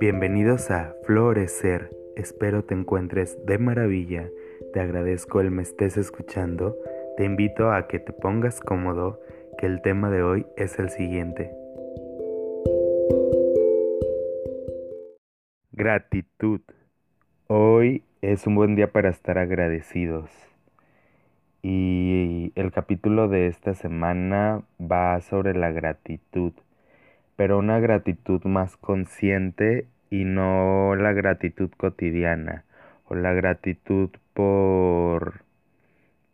Bienvenidos a Florecer. Espero te encuentres de maravilla. Te agradezco el me estés escuchando. Te invito a que te pongas cómodo, que el tema de hoy es el siguiente. Gratitud. Hoy es un buen día para estar agradecidos. Y el capítulo de esta semana va sobre la gratitud, pero una gratitud más consciente y no la gratitud cotidiana o la gratitud por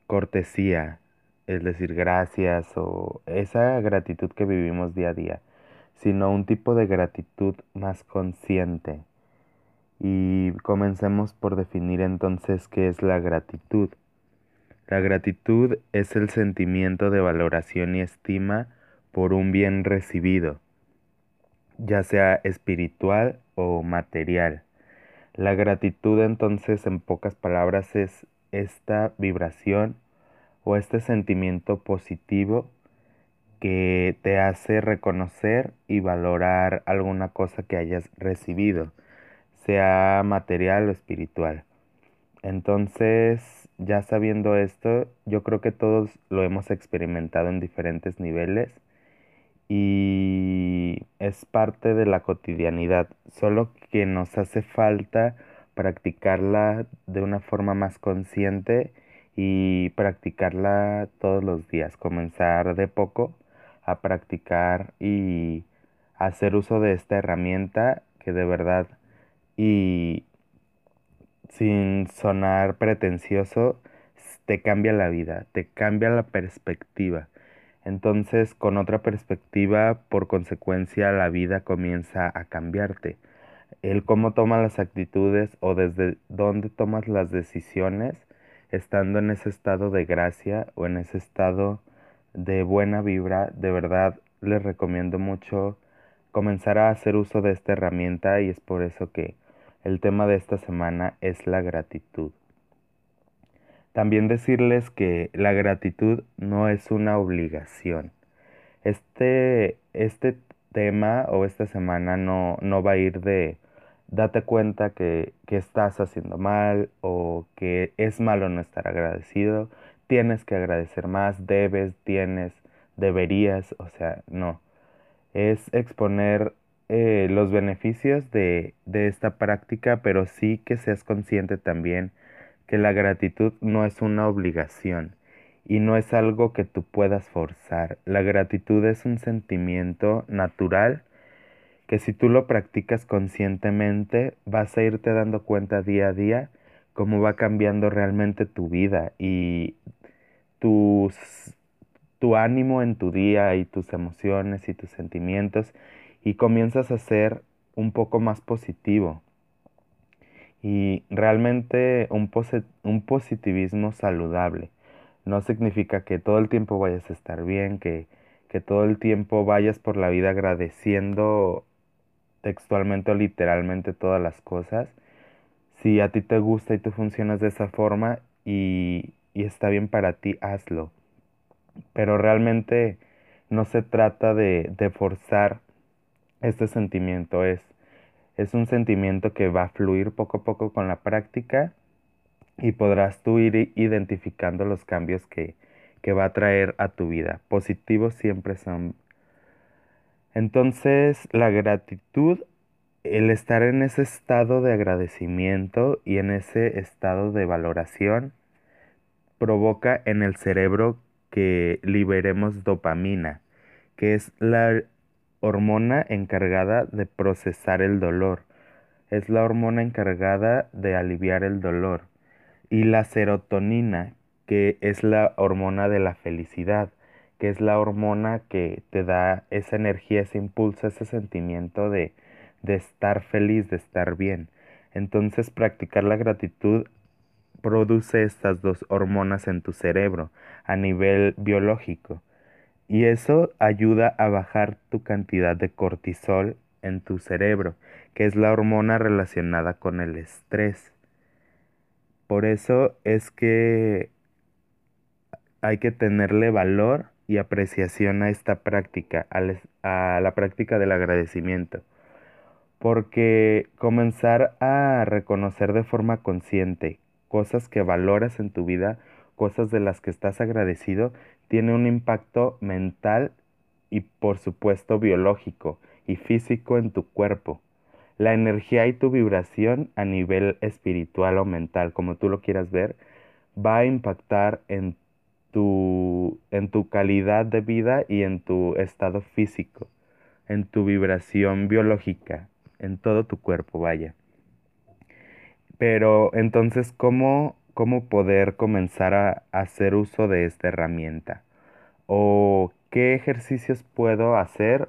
cortesía, es decir, gracias o esa gratitud que vivimos día a día, sino un tipo de gratitud más consciente. Y comencemos por definir entonces qué es la gratitud. La gratitud es el sentimiento de valoración y estima por un bien recibido, ya sea espiritual o material. La gratitud entonces en pocas palabras es esta vibración o este sentimiento positivo que te hace reconocer y valorar alguna cosa que hayas recibido, sea material o espiritual. Entonces, ya sabiendo esto, yo creo que todos lo hemos experimentado en diferentes niveles y es parte de la cotidianidad, solo que nos hace falta practicarla de una forma más consciente y practicarla todos los días, comenzar de poco a practicar y hacer uso de esta herramienta que de verdad y sin sonar pretencioso, te cambia la vida, te cambia la perspectiva. Entonces, con otra perspectiva, por consecuencia, la vida comienza a cambiarte. El cómo tomas las actitudes o desde dónde tomas las decisiones, estando en ese estado de gracia o en ese estado de buena vibra, de verdad les recomiendo mucho comenzar a hacer uso de esta herramienta y es por eso que el tema de esta semana es la gratitud. También decirles que la gratitud no es una obligación. Este, este tema o esta semana no, no va a ir de date cuenta que, que estás haciendo mal o que es malo no estar agradecido, tienes que agradecer más, debes, tienes, deberías, o sea, no. Es exponer eh, los beneficios de, de esta práctica, pero sí que seas consciente también que la gratitud no es una obligación y no es algo que tú puedas forzar. La gratitud es un sentimiento natural que si tú lo practicas conscientemente vas a irte dando cuenta día a día cómo va cambiando realmente tu vida y tus, tu ánimo en tu día y tus emociones y tus sentimientos y comienzas a ser un poco más positivo. Y realmente un, un positivismo saludable. No significa que todo el tiempo vayas a estar bien, que, que todo el tiempo vayas por la vida agradeciendo textualmente o literalmente todas las cosas. Si a ti te gusta y tú funcionas de esa forma y, y está bien para ti, hazlo. Pero realmente no se trata de, de forzar este sentimiento es, es un sentimiento que va a fluir poco a poco con la práctica y podrás tú ir identificando los cambios que, que va a traer a tu vida. Positivos siempre son. Entonces, la gratitud, el estar en ese estado de agradecimiento y en ese estado de valoración, provoca en el cerebro que liberemos dopamina, que es la hormona encargada de procesar el dolor. Es la hormona encargada de aliviar el dolor. Y la serotonina, que es la hormona de la felicidad, que es la hormona que te da esa energía, ese impulso, ese sentimiento de, de estar feliz, de estar bien. Entonces practicar la gratitud produce estas dos hormonas en tu cerebro a nivel biológico y eso ayuda a bajar tu cantidad de cortisol en tu cerebro, que es la hormona relacionada con el estrés. Por eso es que hay que tenerle valor y apreciación a esta práctica, a, la práctica del agradecimiento. porque comenzar a reconocer de forma consciente cosas que valoras en tu vida, cosas de las que estás agradecido, tiene un impacto mental y por supuesto biológico y físico en tu cuerpo. La energía y tu vibración a nivel espiritual o mental, como tú lo quieras ver, va a impactar en tu, en tu calidad de vida y en tu estado físico, en tu vibración biológica, en todo tu cuerpo, vaya. Pero entonces, ¿cómo, cómo poder comenzar a hacer uso de esta herramienta? ¿O qué ejercicios puedo hacer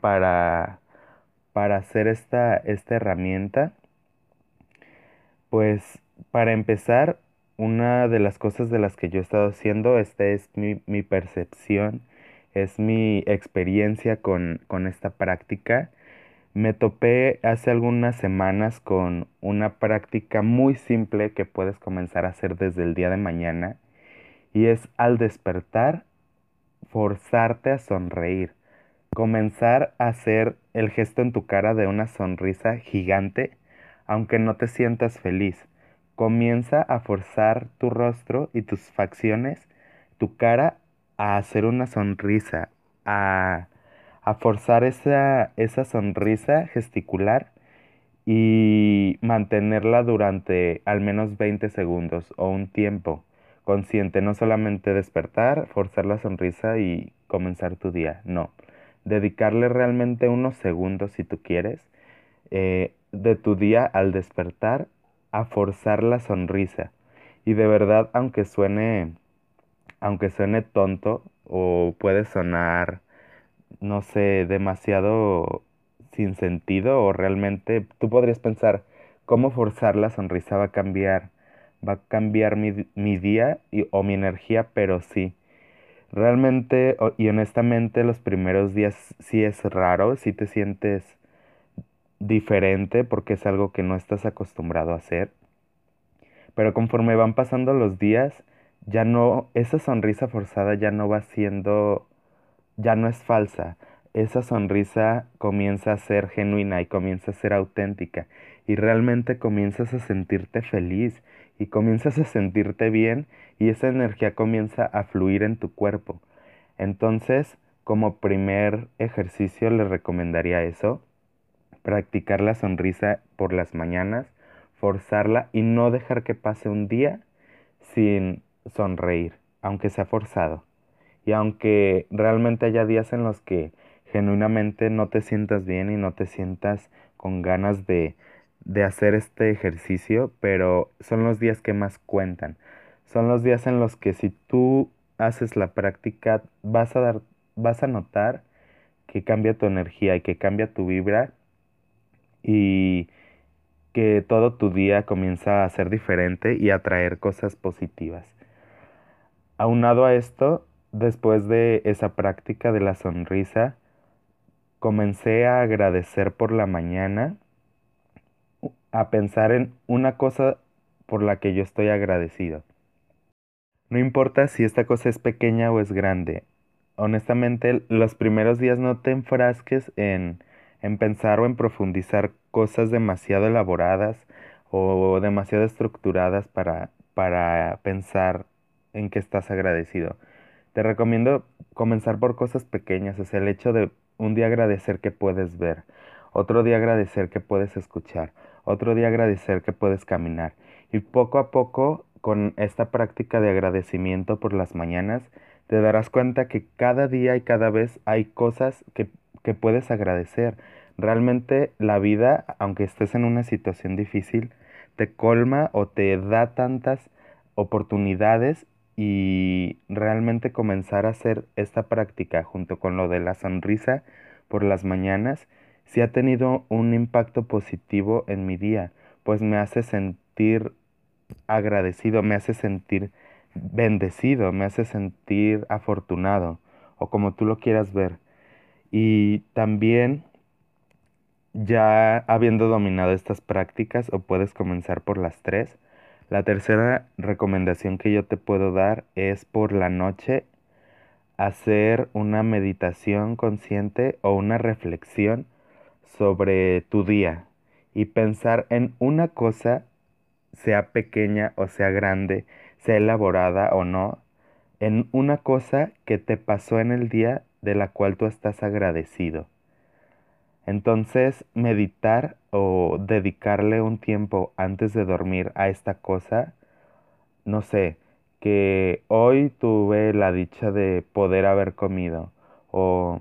para, para hacer esta, esta herramienta? Pues para empezar, una de las cosas de las que yo he estado haciendo, esta es mi, mi percepción, es mi experiencia con, con esta práctica me topé hace algunas semanas con una práctica muy simple que puedes comenzar a hacer desde el día de mañana y es al despertar forzarte a sonreír, comenzar a hacer el gesto en tu cara de una sonrisa gigante aunque no te sientas feliz. Comienza a forzar tu rostro y tus facciones, tu cara a hacer una sonrisa, a a forzar esa, esa sonrisa gesticular y mantenerla durante al menos 20 segundos o un tiempo consciente, no solamente despertar, forzar la sonrisa y comenzar tu día, no, dedicarle realmente unos segundos si tú quieres eh, de tu día al despertar a forzar la sonrisa. Y de verdad aunque suene aunque suene tonto o puede sonar no sé, demasiado sin sentido o realmente tú podrías pensar cómo forzar la sonrisa va a cambiar, va a cambiar mi, mi día y, o mi energía, pero sí. Realmente y honestamente los primeros días sí es raro, sí te sientes diferente porque es algo que no estás acostumbrado a hacer. Pero conforme van pasando los días, ya no, esa sonrisa forzada ya no va siendo ya no es falsa. Esa sonrisa comienza a ser genuina y comienza a ser auténtica y realmente comienzas a sentirte feliz y comienzas a sentirte bien y esa energía comienza a fluir en tu cuerpo. Entonces, como primer ejercicio le recomendaría eso, practicar la sonrisa por las mañanas, forzarla y no dejar que pase un día sin sonreír, aunque sea forzado. Y aunque realmente haya días en los que genuinamente no te sientas bien y no te sientas con ganas de, de hacer este ejercicio, pero son los días que más cuentan. Son los días en los que si tú haces la práctica vas a dar vas a notar que cambia tu energía y que cambia tu vibra y que todo tu día comienza a ser diferente y a traer cosas positivas. Aunado a esto, Después de esa práctica de la sonrisa, comencé a agradecer por la mañana, a pensar en una cosa por la que yo estoy agradecido. No importa si esta cosa es pequeña o es grande. Honestamente, los primeros días no te enfrasques en, en pensar o en profundizar cosas demasiado elaboradas o demasiado estructuradas para, para pensar en que estás agradecido. Te recomiendo comenzar por cosas pequeñas, es el hecho de un día agradecer que puedes ver, otro día agradecer que puedes escuchar, otro día agradecer que puedes caminar. Y poco a poco, con esta práctica de agradecimiento por las mañanas, te darás cuenta que cada día y cada vez hay cosas que, que puedes agradecer. Realmente la vida, aunque estés en una situación difícil, te colma o te da tantas oportunidades y realmente comenzar a hacer esta práctica junto con lo de la sonrisa por las mañanas, sí ha tenido un impacto positivo en mi día, pues me hace sentir agradecido, me hace sentir bendecido, me hace sentir afortunado, o como tú lo quieras ver. Y también, ya habiendo dominado estas prácticas, o puedes comenzar por las tres, la tercera recomendación que yo te puedo dar es por la noche hacer una meditación consciente o una reflexión sobre tu día y pensar en una cosa, sea pequeña o sea grande, sea elaborada o no, en una cosa que te pasó en el día de la cual tú estás agradecido. Entonces, meditar o dedicarle un tiempo antes de dormir a esta cosa, no sé, que hoy tuve la dicha de poder haber comido o,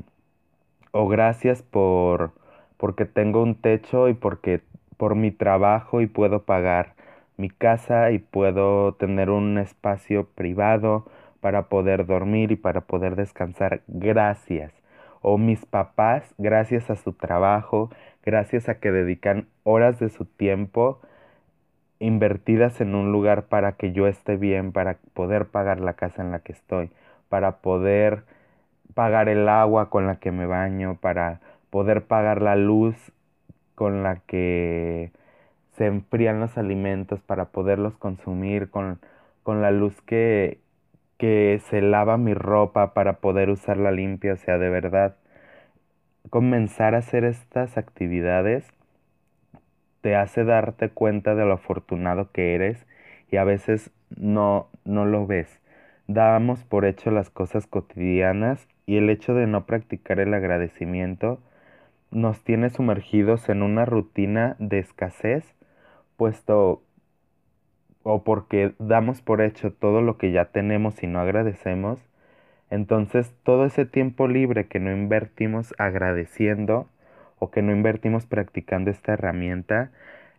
o gracias por porque tengo un techo y porque por mi trabajo y puedo pagar mi casa y puedo tener un espacio privado para poder dormir y para poder descansar. Gracias. O mis papás, gracias a su trabajo, gracias a que dedican horas de su tiempo invertidas en un lugar para que yo esté bien, para poder pagar la casa en la que estoy, para poder pagar el agua con la que me baño, para poder pagar la luz con la que se enfrían los alimentos, para poderlos consumir, con, con la luz que, que se lava mi ropa para poder usarla limpia, o sea, de verdad, comenzar a hacer estas actividades te hace darte cuenta de lo afortunado que eres y a veces no, no lo ves. Damos por hecho las cosas cotidianas y el hecho de no practicar el agradecimiento nos tiene sumergidos en una rutina de escasez, puesto o porque damos por hecho todo lo que ya tenemos y no agradecemos, entonces todo ese tiempo libre que no invertimos agradeciendo o que no invertimos practicando esta herramienta,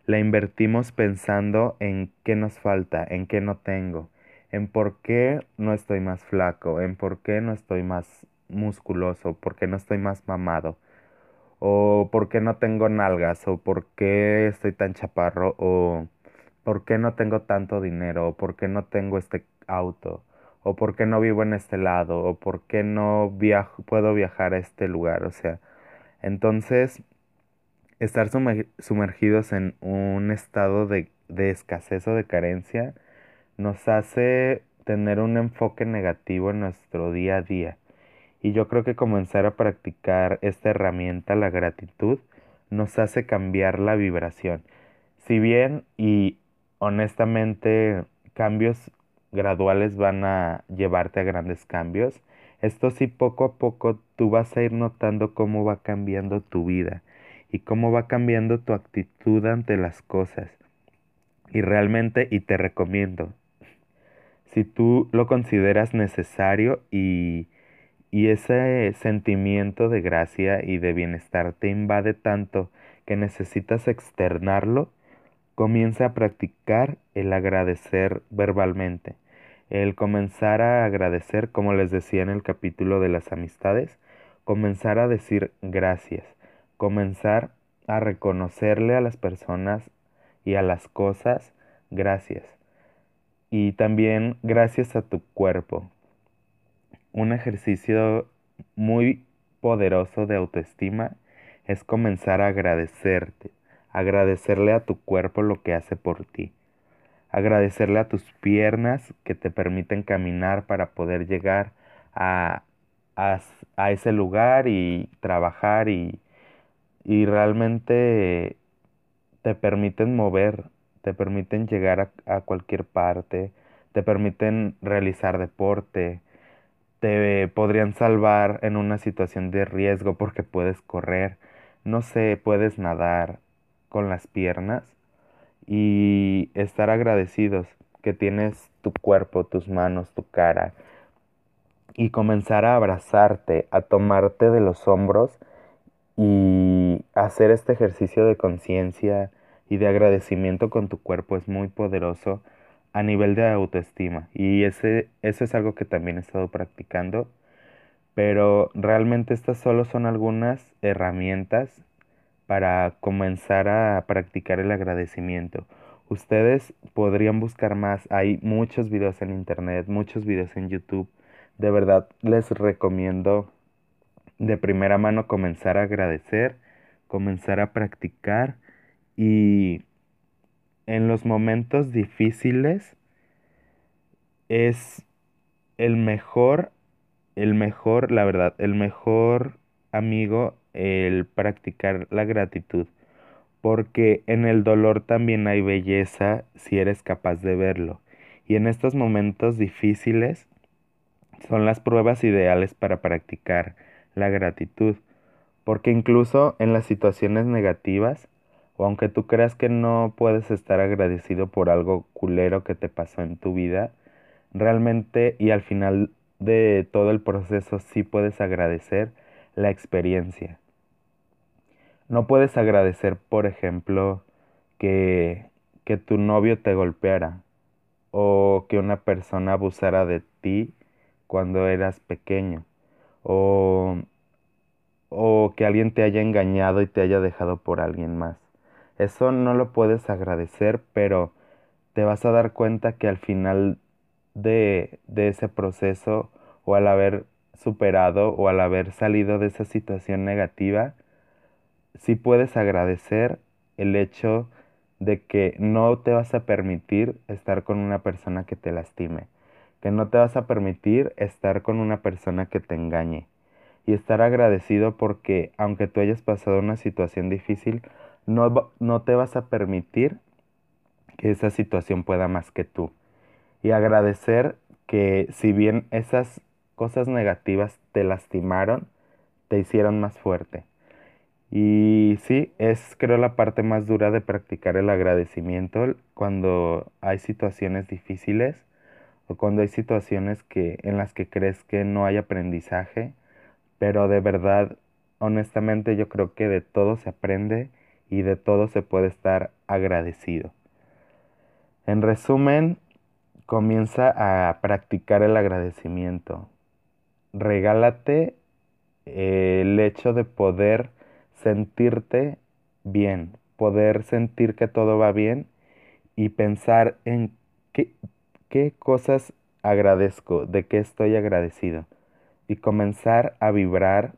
la invertimos pensando en qué nos falta, en qué no tengo, en por qué no estoy más flaco, en por qué no estoy más musculoso, por qué no estoy más mamado, o por qué no tengo nalgas, o por qué estoy tan chaparro, o ¿por qué no tengo tanto dinero? ¿O por qué no tengo este auto? ¿O por qué no vivo en este lado? ¿O por qué no viajo, puedo viajar a este lugar? O sea, entonces, estar sumergidos en un estado de, de escasez o de carencia nos hace tener un enfoque negativo en nuestro día a día. Y yo creo que comenzar a practicar esta herramienta, la gratitud, nos hace cambiar la vibración. Si bien y honestamente cambios graduales van a llevarte a grandes cambios. Esto sí, poco a poco tú vas a ir notando cómo va cambiando tu vida y cómo va cambiando tu actitud ante las cosas. Y realmente, y te recomiendo, si tú lo consideras necesario y, y ese sentimiento de gracia y de bienestar te invade tanto que necesitas externarlo, Comienza a practicar el agradecer verbalmente. El comenzar a agradecer, como les decía en el capítulo de las amistades, comenzar a decir gracias, comenzar a reconocerle a las personas y a las cosas gracias. Y también gracias a tu cuerpo. Un ejercicio muy poderoso de autoestima es comenzar a agradecerte agradecerle a tu cuerpo lo que hace por ti, agradecerle a tus piernas que te permiten caminar para poder llegar a, a, ese lugar y trabajar y, y realmente te permiten mover, te permiten llegar a, a cualquier parte, te permiten realizar deporte, te podrían salvar en una situación de riesgo porque puedes correr, no sé, puedes nadar, con las piernas y estar agradecidos que tienes tu cuerpo, tus manos, tu cara y comenzar a abrazarte, a tomarte de los hombros y hacer este ejercicio de conciencia y de agradecimiento con tu cuerpo es muy poderoso a nivel de autoestima. Y ese eso es algo que también he estado practicando pero realmente estas solo son algunas herramientas para comenzar a practicar el agradecimiento. Ustedes podrían buscar más, hay muchos videos en internet, muchos videos en YouTube. De verdad les recomiendo de primera mano comenzar a agradecer, comenzar a practicar y en los momentos difíciles es el mejor, el mejor, la verdad, el mejor amigo el practicar la gratitud, porque en el dolor también hay belleza si eres capaz de verlo. Y en estos momentos difíciles son las pruebas ideales para practicar la gratitud, porque incluso en las situaciones negativas, o aunque tú creas que no puedes estar agradecido por algo culero que te pasó en tu vida, realmente y al final de todo el proceso sí puedes agradecer la experiencia. No puedes agradecer, por ejemplo, que, que tu novio te golpeara o que una persona abusara de ti cuando eras pequeño o, o que alguien te haya engañado y te haya dejado por alguien más. Eso no lo puedes agradecer, pero te vas a dar cuenta que al final de, de ese proceso o al haber superado o al haber salido de esa situación negativa, sí puedes agradecer el hecho de que no te vas a permitir estar con una persona que te lastime, que no te vas a permitir estar con una persona que te engañe y estar agradecido porque aunque tú hayas pasado una situación difícil, no, no te vas a permitir que esa situación pueda más que tú. Y agradecer que si bien esas cosas negativas te lastimaron, te hicieron más fuerte. Y sí, es creo la parte más dura de practicar el agradecimiento cuando hay situaciones difíciles o cuando hay situaciones que en las que crees que no hay aprendizaje, pero de verdad, honestamente yo creo que de todo se aprende y de todo se puede estar agradecido. En resumen, comienza a practicar el agradecimiento. Regálate el hecho de poder sentirte bien, poder sentir que todo va bien y pensar en qué, cosas agradezco, de qué estoy agradecido y comenzar a vibrar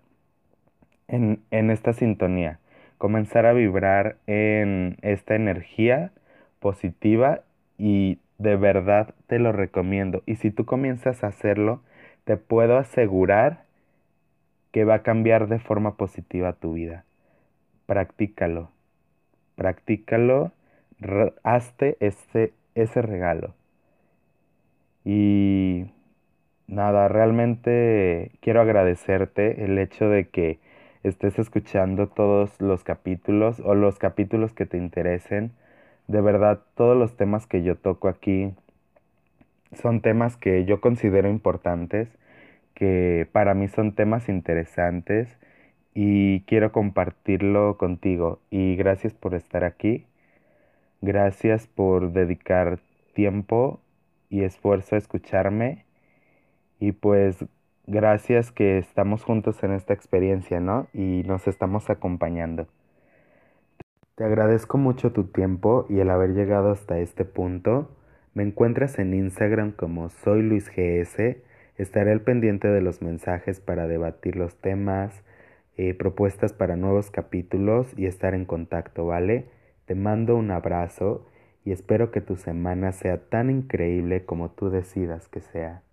en esta sintonía, comenzar a vibrar en esta energía positiva y de verdad te lo recomiendo. Y si tú comienzas a hacerlo, te puedo asegurar que va a cambiar de forma positiva tu vida practícalo, practícalo, hazte ese, ese regalo. Y nada, realmente quiero agradecerte el hecho de que estés escuchando todos los capítulos o los capítulos que te interesen. De verdad, todos los temas que yo toco aquí son temas que yo considero importantes, que para mí son temas interesantes y quiero compartirlo contigo. Y gracias por estar aquí. Gracias por dedicar tiempo y esfuerzo a escucharme. Y pues gracias que estamos juntos en esta experiencia, ¿no? Y nos estamos acompañando. Te agradezco mucho tu tiempo y el haber llegado hasta este punto. Me encuentras en Instagram como soy Luis GS. Estaré al pendiente de los mensajes para debatir los temas, eh, propuestas para nuevos capítulos y estar en contacto, ¿vale? Te mando un abrazo y espero que tu semana sea tan increíble como tú decidas que sea.